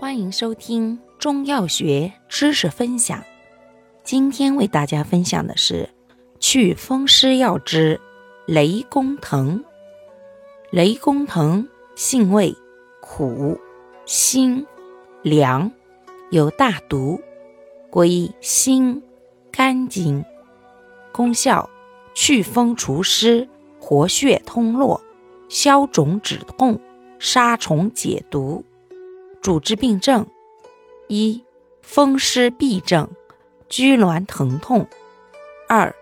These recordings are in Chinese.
欢迎收听中药学知识分享。今天为大家分享的是祛风湿药之雷公藤。雷公藤性味苦、辛、凉，有大毒，归心、肝经。功效：祛风除湿，活血通络，消肿止痛，杀虫解毒。主治病症：一、风湿痹症、拘挛疼痛；二、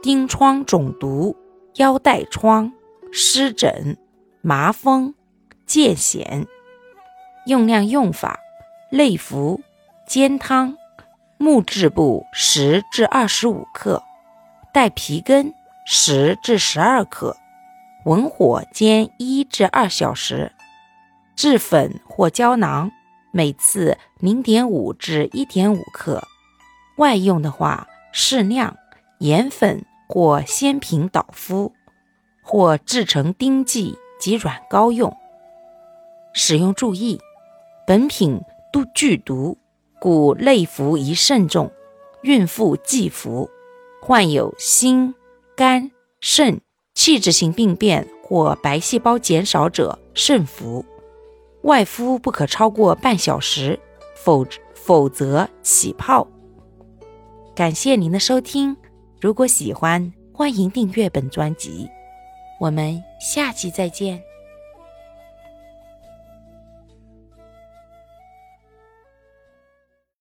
疔疮肿毒、腰带疮、湿疹、麻风、疥癣。用量用法：内服，煎汤，木质部十至二十五克，带皮根十至十二克，文火煎一至二小时。制粉或胶囊，每次零点五至一点五克。外用的话，适量研粉或鲜品捣敷，或制成丁剂及软膏用。使用注意：本品都剧毒，故内服宜慎重，孕妇忌服。患有心、肝、肾器质性病变或白细胞减少者慎服。外敷不可超过半小时，否否则起泡。感谢您的收听，如果喜欢，欢迎订阅本专辑，我们下期再见。